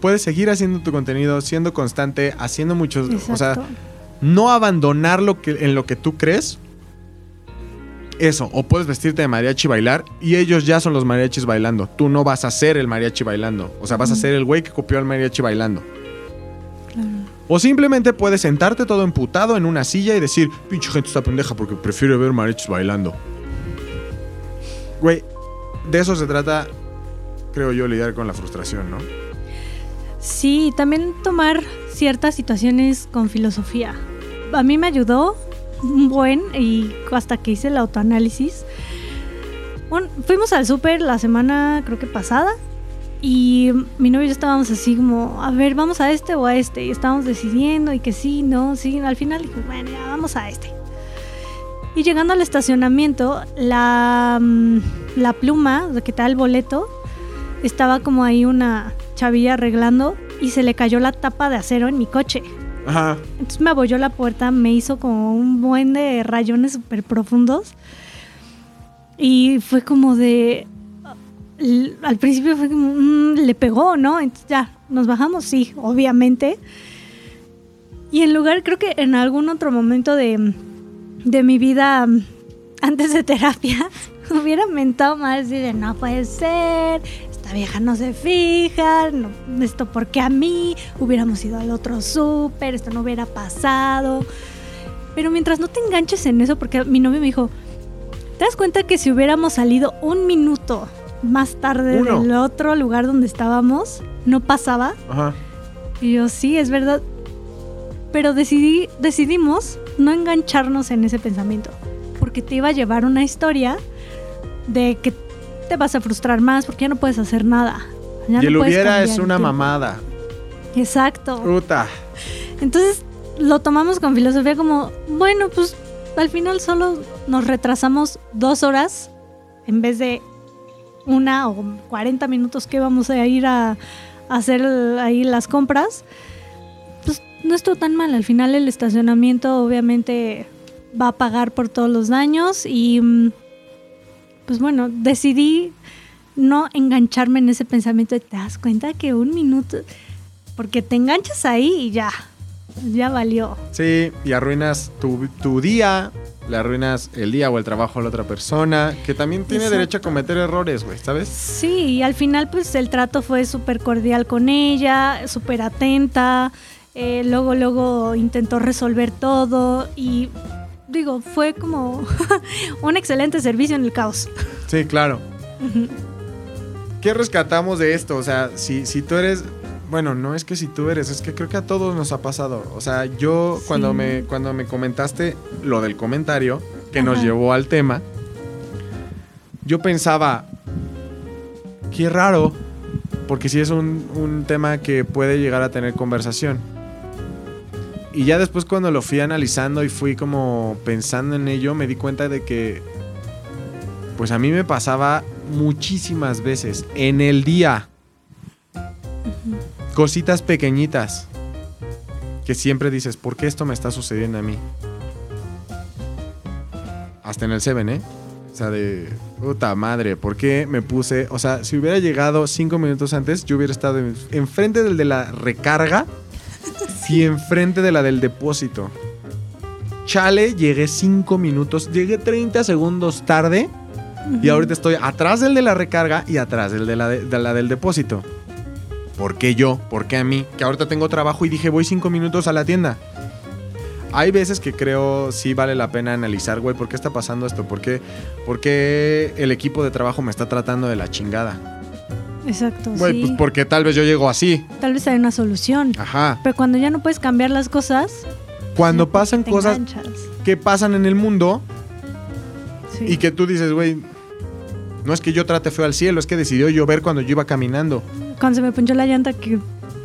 Speaker 1: Puedes seguir haciendo tu contenido, siendo constante, haciendo muchos... O sea, no abandonar lo que, en lo que tú crees. Eso, o puedes vestirte de mariachi y bailar y ellos ya son los mariachis bailando. Tú no vas a ser el mariachi bailando. O sea, vas a ser el güey que copió al mariachi bailando.
Speaker 2: Claro.
Speaker 1: O simplemente puedes sentarte todo emputado en una silla y decir, pinche gente está pendeja porque prefiere ver mariachis bailando. Güey, de eso se trata, creo yo, lidiar con la frustración, ¿no?
Speaker 2: Sí, también tomar ciertas situaciones con filosofía. A mí me ayudó un buen y hasta que hice el autoanálisis. Fuimos al súper la semana creo que pasada y mi novio y yo estábamos así como, a ver, vamos a este o a este y estábamos decidiendo y que sí, no, sí, al final dijo, bueno, ya vamos a este. Y llegando al estacionamiento, la, mm, la pluma que te da el boleto estaba como ahí una chavilla arreglando y se le cayó la tapa de acero en mi coche. Entonces me abolló la puerta, me hizo como un buen de rayones súper profundos. Y fue como de... Al principio fue como... mm, le pegó, ¿no? Entonces ya, nos bajamos, sí, obviamente. Y en lugar, creo que en algún otro momento de, de mi vida antes de terapia, hubiera mentado más y de no puede ser, esta vieja no se fija, no, esto porque a mí, hubiéramos ido al otro súper, esto no hubiera pasado. Pero mientras no te enganches en eso, porque mi novio me dijo, ¿te das cuenta que si hubiéramos salido un minuto más tarde
Speaker 1: Uno.
Speaker 2: del otro lugar donde estábamos, no pasaba?
Speaker 1: Ajá.
Speaker 2: Y yo, sí, es verdad. Pero decidí, decidimos no engancharnos en ese pensamiento. Porque te iba a llevar una historia de que te vas a frustrar más porque ya no puedes hacer nada. Ya
Speaker 1: y el
Speaker 2: no
Speaker 1: hubiera es una mamada.
Speaker 2: Exacto.
Speaker 1: Puta.
Speaker 2: Entonces lo tomamos con filosofía como, bueno, pues al final solo nos retrasamos dos horas en vez de una o 40 minutos que vamos a ir a, a hacer ahí las compras. Pues no estuvo tan mal. Al final el estacionamiento obviamente va a pagar por todos los daños y mm, pues bueno, decidí no engancharme en ese pensamiento de te das cuenta que un minuto, porque te enganchas ahí y ya, ya valió.
Speaker 1: Sí, y arruinas tu, tu día, le arruinas el día o el trabajo a la otra persona, que también tiene
Speaker 2: Exacto.
Speaker 1: derecho a cometer errores, güey, ¿sabes?
Speaker 2: Sí, y al final pues el trato fue súper cordial con ella, súper atenta, eh, luego, luego intentó resolver todo y digo, fue como un excelente servicio en el caos.
Speaker 1: Sí, claro. ¿Qué rescatamos de esto? O sea, si, si tú eres... Bueno, no es que si tú eres, es que creo que a todos nos ha pasado. O sea, yo
Speaker 2: Sí.
Speaker 1: cuando, me, cuando me comentaste lo del comentario que nos llevó al tema, yo pensaba, qué raro, porque sí es un, un tema que puede llegar a tener conversación. Y ya después cuando lo fui analizando y fui como pensando en ello, me di cuenta de que pues a mí me pasaba muchísimas veces en el día. Cositas pequeñitas. Que siempre dices, ¿por qué esto me está sucediendo a mí? Hasta en el Seven, ¿eh? O sea, de puta madre, ¿por qué me puse? O sea, si hubiera llegado cinco minutos antes, yo hubiera estado en- enfrente del de la recarga y enfrente de la del depósito. Chale, llegué cinco minutos, llegué 30 segundos tarde y ahorita estoy atrás del de la recarga y atrás del de la, de, de la del depósito. ¿Por qué yo? ¿Por qué a mí? Que ahorita tengo trabajo y dije voy cinco minutos a la tienda. Hay veces que creo sí vale la pena analizar, güey, ¿por qué está pasando esto? ¿Por qué, por qué el equipo de trabajo me está tratando de la chingada?
Speaker 2: Exacto,
Speaker 1: Güey,
Speaker 2: sí.
Speaker 1: pues porque tal vez yo llego así.
Speaker 2: Tal vez hay una solución.
Speaker 1: Ajá.
Speaker 2: Pero cuando ya no puedes cambiar las cosas,
Speaker 1: Cuando
Speaker 2: pues,
Speaker 1: pasan cosas
Speaker 2: enganchas.
Speaker 1: que pasan en el mundo
Speaker 2: Sí.
Speaker 1: y que tú dices, güey, no es que yo trate feo al cielo, es que decidió llover cuando yo iba caminando.
Speaker 2: Cuando se me ponchó la llanta que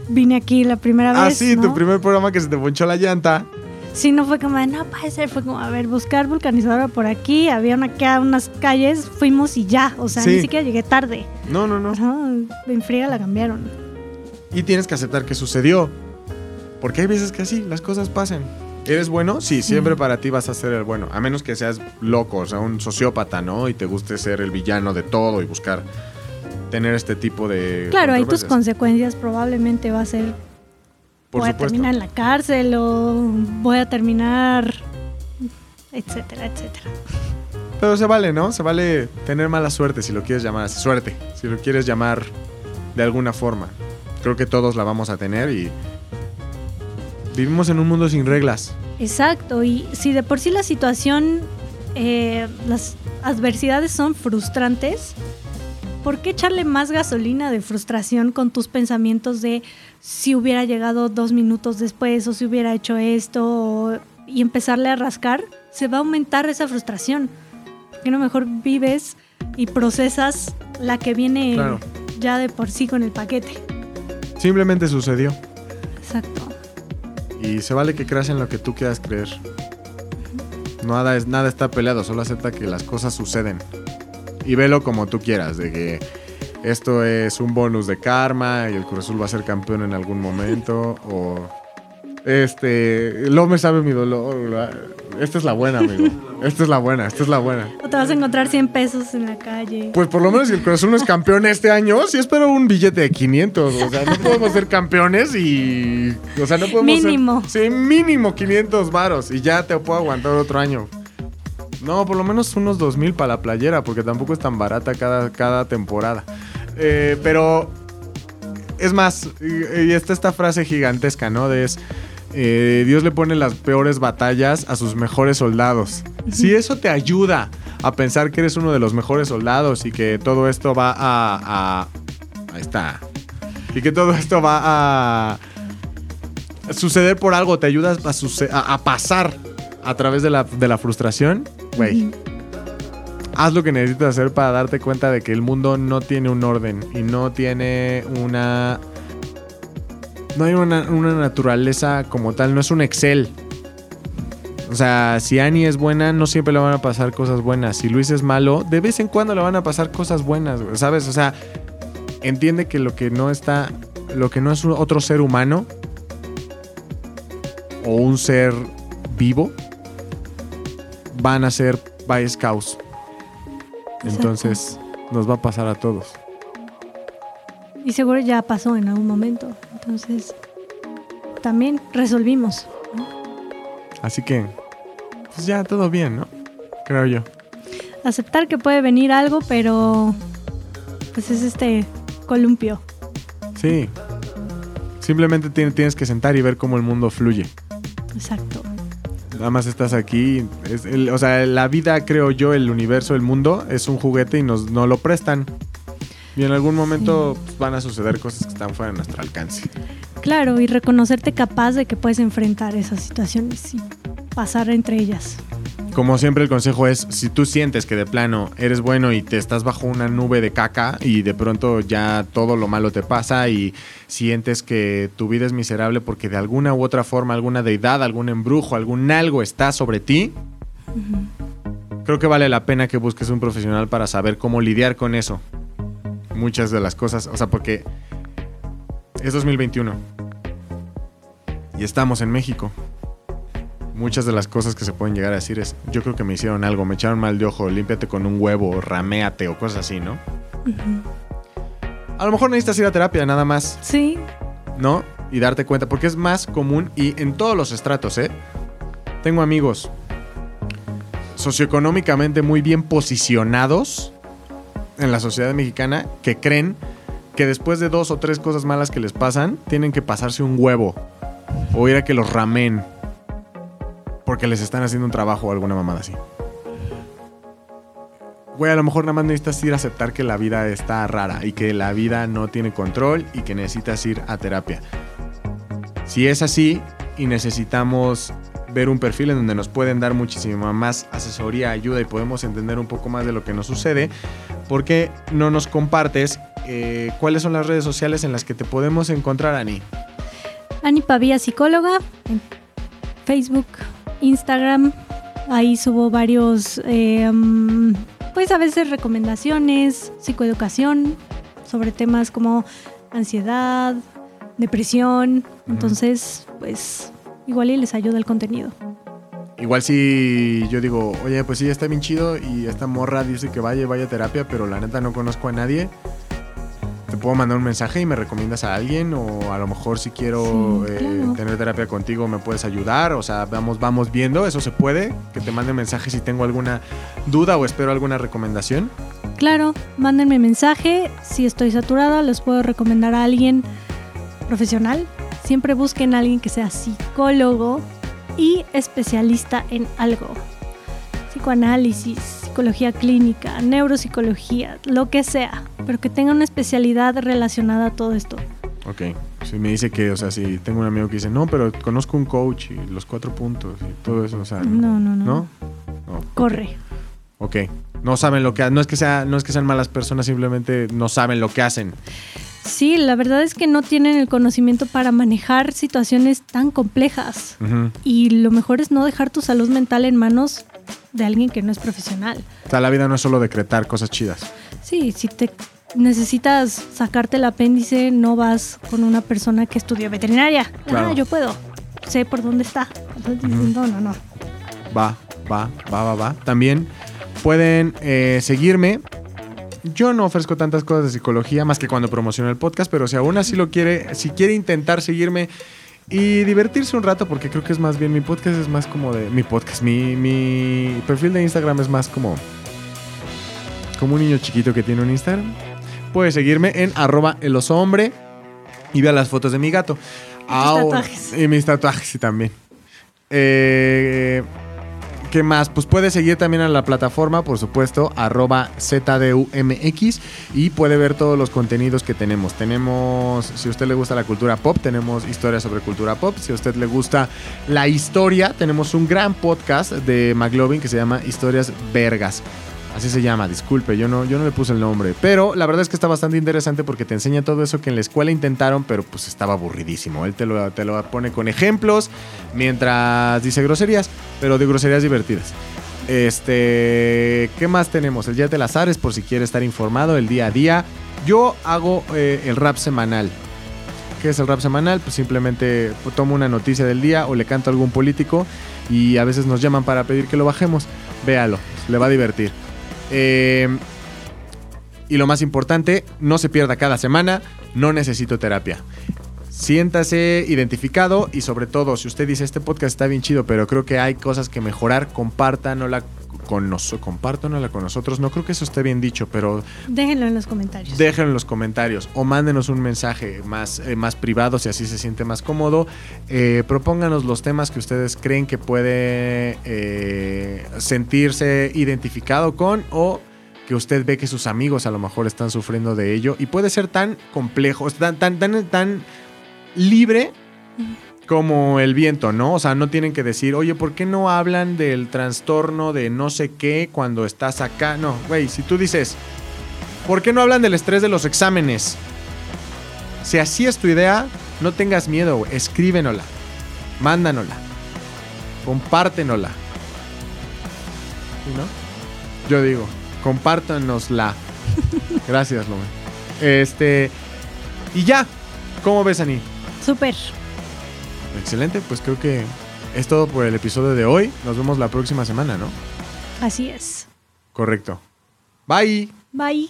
Speaker 2: vine aquí la primera
Speaker 1: Ah,
Speaker 2: vez.
Speaker 1: sí,
Speaker 2: ¿no?
Speaker 1: tu primer programa que se te ponchó la llanta.
Speaker 2: Sí, no fue como, de, no puede ser, fue como, a ver, buscar vulcanizadora por aquí, había una, acá unas calles, fuimos y ya, o sea,
Speaker 1: Sí.
Speaker 2: ni siquiera llegué tarde.
Speaker 1: No, no, no.
Speaker 2: Ajá, en friega la cambiaron.
Speaker 1: Y tienes que aceptar que sucedió. Porque hay veces que así, las cosas pasan. ¿Eres bueno? Sí, siempre para ti vas a ser el bueno. A menos que seas loco, o sea, un sociópata, ¿no? Y te guste ser el villano de todo y buscar tener este tipo de.
Speaker 2: Claro, ahí tus consecuencias probablemente va a ser,
Speaker 1: Por
Speaker 2: voy a terminar en la cárcel o voy a terminar, etcétera, etcétera.
Speaker 1: Pero se vale, ¿no? Se vale tener mala suerte si lo quieres llamar así. Suerte, si lo quieres llamar de alguna forma. Creo que todos la vamos a tener y. Vivimos en un mundo sin reglas.
Speaker 2: Exacto, y si de por sí la situación, eh, las adversidades son frustrantes, ¿por qué echarle más gasolina de frustración con tus pensamientos de si hubiera llegado dos minutos después o si hubiera hecho esto o- y empezarle a rascar? Se va a aumentar esa frustración. ¿Por qué no mejor vives y procesas la que viene
Speaker 1: Claro.
Speaker 2: ya de por sí con el paquete?
Speaker 1: Simplemente sucedió.
Speaker 2: Exacto.
Speaker 1: Y se vale que creas en lo que tú quieras creer. Nada, es, nada está peleado, solo acepta que las cosas suceden. Y velo como tú quieras, de que esto es un bonus de karma y el Cruz Azul va a ser campeón en algún momento. o este. Lo me sabe mi dolor. Esta es la buena, amigo. Esta es la buena, esta es la buena.
Speaker 2: O te vas a encontrar 100 pesos en la calle.
Speaker 1: Pues por lo menos si el Cruz Azul no es campeón este año, sí espero un billete de 500. O sea, no podemos ser campeones y. O sea, no podemos
Speaker 2: Mínimo.
Speaker 1: ser. Sí, mínimo 500 varos y ya te puedo aguantar otro año. No, por lo menos unos 2000 para la playera, porque tampoco es tan barata cada, cada temporada. Eh, pero. Es más, y, y está esta frase gigantesca, ¿no? De es. eh, Dios le pone las peores batallas a sus mejores soldados. Si eso te ayuda a pensar que eres uno de los mejores soldados y que todo esto va a. a- ahí está. Y que todo esto va a. suceder por algo, te ayuda a, suce- a- a pasar a través de la, de la frustración, güey. Haz lo que necesitas hacer para darte cuenta de que el mundo no tiene un orden y no tiene una. No hay una, una naturaleza como tal, no es un Excel. O sea, si Annie es buena, no siempre le van a pasar cosas buenas. Si Luis es malo, de vez en cuando le van a pasar cosas buenas, güey, ¿sabes? O sea, entiende que lo que no está, lo que no es otro ser humano o un ser vivo, van a ser Boy Scouts. Entonces nos va a pasar a todos.
Speaker 2: Y seguro ya pasó en algún momento. Entonces, también resolvimos.
Speaker 1: Así que, pues ya todo bien, ¿no? Creo yo.
Speaker 2: Aceptar que puede venir algo, pero pues es este columpio.
Speaker 1: Sí. Simplemente tienes que sentar y ver cómo el mundo fluye.
Speaker 2: Exacto.
Speaker 1: Nada más estás aquí. Es el- o sea, la vida, creo yo, el universo, el mundo, es un juguete y nos no lo prestan. Y en algún momento pues, van a suceder cosas que están fuera de nuestro alcance.
Speaker 2: Claro, y reconocerte capaz de que puedes enfrentar esas situaciones y pasar entre ellas.
Speaker 1: Como siempre el consejo es, si tú sientes que de plano eres bueno y te estás bajo una nube de caca y de pronto ya todo lo malo te pasa y sientes que tu vida es miserable porque de alguna u otra forma, alguna deidad, algún embrujo, algún algo está sobre ti, creo que vale la pena que busques un profesional para saber cómo lidiar con eso. Muchas de las cosas, o sea, porque es 2021 y estamos en México muchas de las cosas que se pueden llegar a decir es, yo creo que me hicieron algo, me echaron mal de ojo, límpiate con un huevo, raméate o cosas así, ¿no? A lo mejor necesitas ir a terapia nada más,
Speaker 2: Sí,
Speaker 1: ¿no? Y darte cuenta, porque es más común y en todos los estratos, ¿eh? Tengo amigos socioeconómicamente muy bien posicionados en la sociedad mexicana que creen que después de dos o tres cosas malas que les pasan, tienen que pasarse un huevo o ir a que los ramen porque les están haciendo un trabajo o alguna mamada así. Güey, a lo mejor nada más necesitas ir a aceptar que la vida está rara y que la vida no tiene control y que necesitas ir a terapia. Si es así y necesitamos ver un perfil en donde nos pueden dar muchísima más asesoría, ayuda y podemos entender un poco más de lo que nos sucede, ¿por qué no nos compartes eh, cuáles son las redes sociales en las que te podemos encontrar, Ani?
Speaker 2: Ani Pavía, psicóloga, en Facebook, Instagram. Ahí subo varios, eh, mm, pues a veces recomendaciones, psicoeducación sobre temas como ansiedad, depresión. Entonces, pues igual y les ayuda el contenido.
Speaker 1: Igual si yo digo, oye, pues sí, está bien chido y esta morra dice que vaya, y vaya a terapia, pero la neta no conozco a nadie. Te puedo mandar un mensaje y me recomiendas a alguien o a lo mejor si quiero
Speaker 2: Sí,
Speaker 1: eh, tener terapia contigo me puedes ayudar. O sea, vamos, vamos viendo, eso se puede. Que te mande mensaje si tengo alguna duda o espero alguna recomendación.
Speaker 2: Claro, mándenme mensaje. Si estoy saturada, les puedo recomendar a alguien profesional. Siempre busquen a alguien que sea psicólogo y especialista en algo. Psicoanálisis, psicología clínica, neuropsicología, lo que sea, pero que tenga una especialidad relacionada a todo esto.
Speaker 1: Ok. Si me dice que, o sea, si tengo un amigo que dice, no, pero conozco un coach y los cuatro puntos y todo eso, o sea,
Speaker 2: No, no, no.
Speaker 1: ¿no? No.
Speaker 2: Corre.
Speaker 1: Ok. No saben lo que no es que sea, no es que sean malas personas, simplemente no saben lo que hacen.
Speaker 2: Sí, la verdad es que no tienen el conocimiento para manejar situaciones tan complejas. Y lo mejor es no dejar tu salud mental en manos de alguien que no es profesional.
Speaker 1: O sea, la vida no es solo decretar cosas chidas.
Speaker 2: Sí, si te necesitas sacarte el apéndice, no vas con una persona que estudió veterinaria.
Speaker 1: Claro.
Speaker 2: Ah, yo puedo. Sé por dónde está. Entonces, No, no, no.
Speaker 1: Va, va, va, va, va. También pueden eh, seguirme. Yo no ofrezco tantas cosas de psicología más que cuando promociono el podcast, pero si aún así lo quiere, si quiere intentar seguirme y divertirse un rato, porque creo que es más bien mi podcast es más como de mi podcast, mi, mi perfil de Instagram es más como como un niño chiquito que tiene un Instagram. Puede seguirme en arroba y vea las fotos de mi gato.
Speaker 2: tatuajes.
Speaker 1: Y mis tatuajes también. Eh, ¿Qué más? Pues puede seguir también a la plataforma, por supuesto, arroba ZDUMX y puede ver todos los contenidos que tenemos. Tenemos, si a usted le gusta la cultura pop, tenemos historias sobre cultura pop. Si a usted le gusta la historia, tenemos un gran podcast de McLovin que se llama Historias Vergas. Así se llama, disculpe, yo no, yo no le puse el nombre. Pero la verdad es que está bastante interesante porque te enseña todo eso que en la escuela intentaron, pero pues estaba aburridísimo. Él te lo, te lo pone con ejemplos mientras dice groserías, pero de groserías divertidas. Este, ¿qué más tenemos? El Día de las Ares, por si quiere estar informado, el día a día. Yo hago eh, el rap semanal. ¿Qué es el rap semanal? Pues simplemente tomo una noticia del día o le canto a algún político y a veces nos llaman para pedir que lo bajemos. Véalo, le va a divertir. Eh, y lo más importante, no se pierda cada semana, no necesito terapia. Siéntase identificado y sobre todo, si usted dice este podcast está bien chido, pero creo que hay cosas que mejorar, compártanla con nosotros, compártanla con nosotros. No creo que eso esté bien dicho, pero
Speaker 2: Déjenlo en los comentarios.
Speaker 1: déjenlo en los comentarios o mándenos un mensaje más, eh, más privado si así se siente más cómodo. Eh, propónganos los temas que ustedes creen que puede eh, sentirse identificado con o que usted ve que sus amigos a lo mejor están sufriendo de ello y puede ser tan complejo, tan, tan, tan, tan libre como el viento, ¿no? O sea, no tienen que decir, oye, ¿por qué no hablan del trastorno de no sé qué cuando estás acá? No, güey, si tú dices, ¿por qué no hablan del estrés de los exámenes? Si así es tu idea, no tengas miedo, güey. Escríbenola, mándanola, compártenosla. ¿Sí, no? Yo digo, compártanosla. Gracias, Lome. Este. Y ya. ¿Cómo ves, Ani?
Speaker 2: Súper.
Speaker 1: Excelente, pues creo que es todo por el episodio de hoy. Nos vemos la próxima semana, ¿no?
Speaker 2: Así es.
Speaker 1: Correcto. Bye.
Speaker 2: Bye.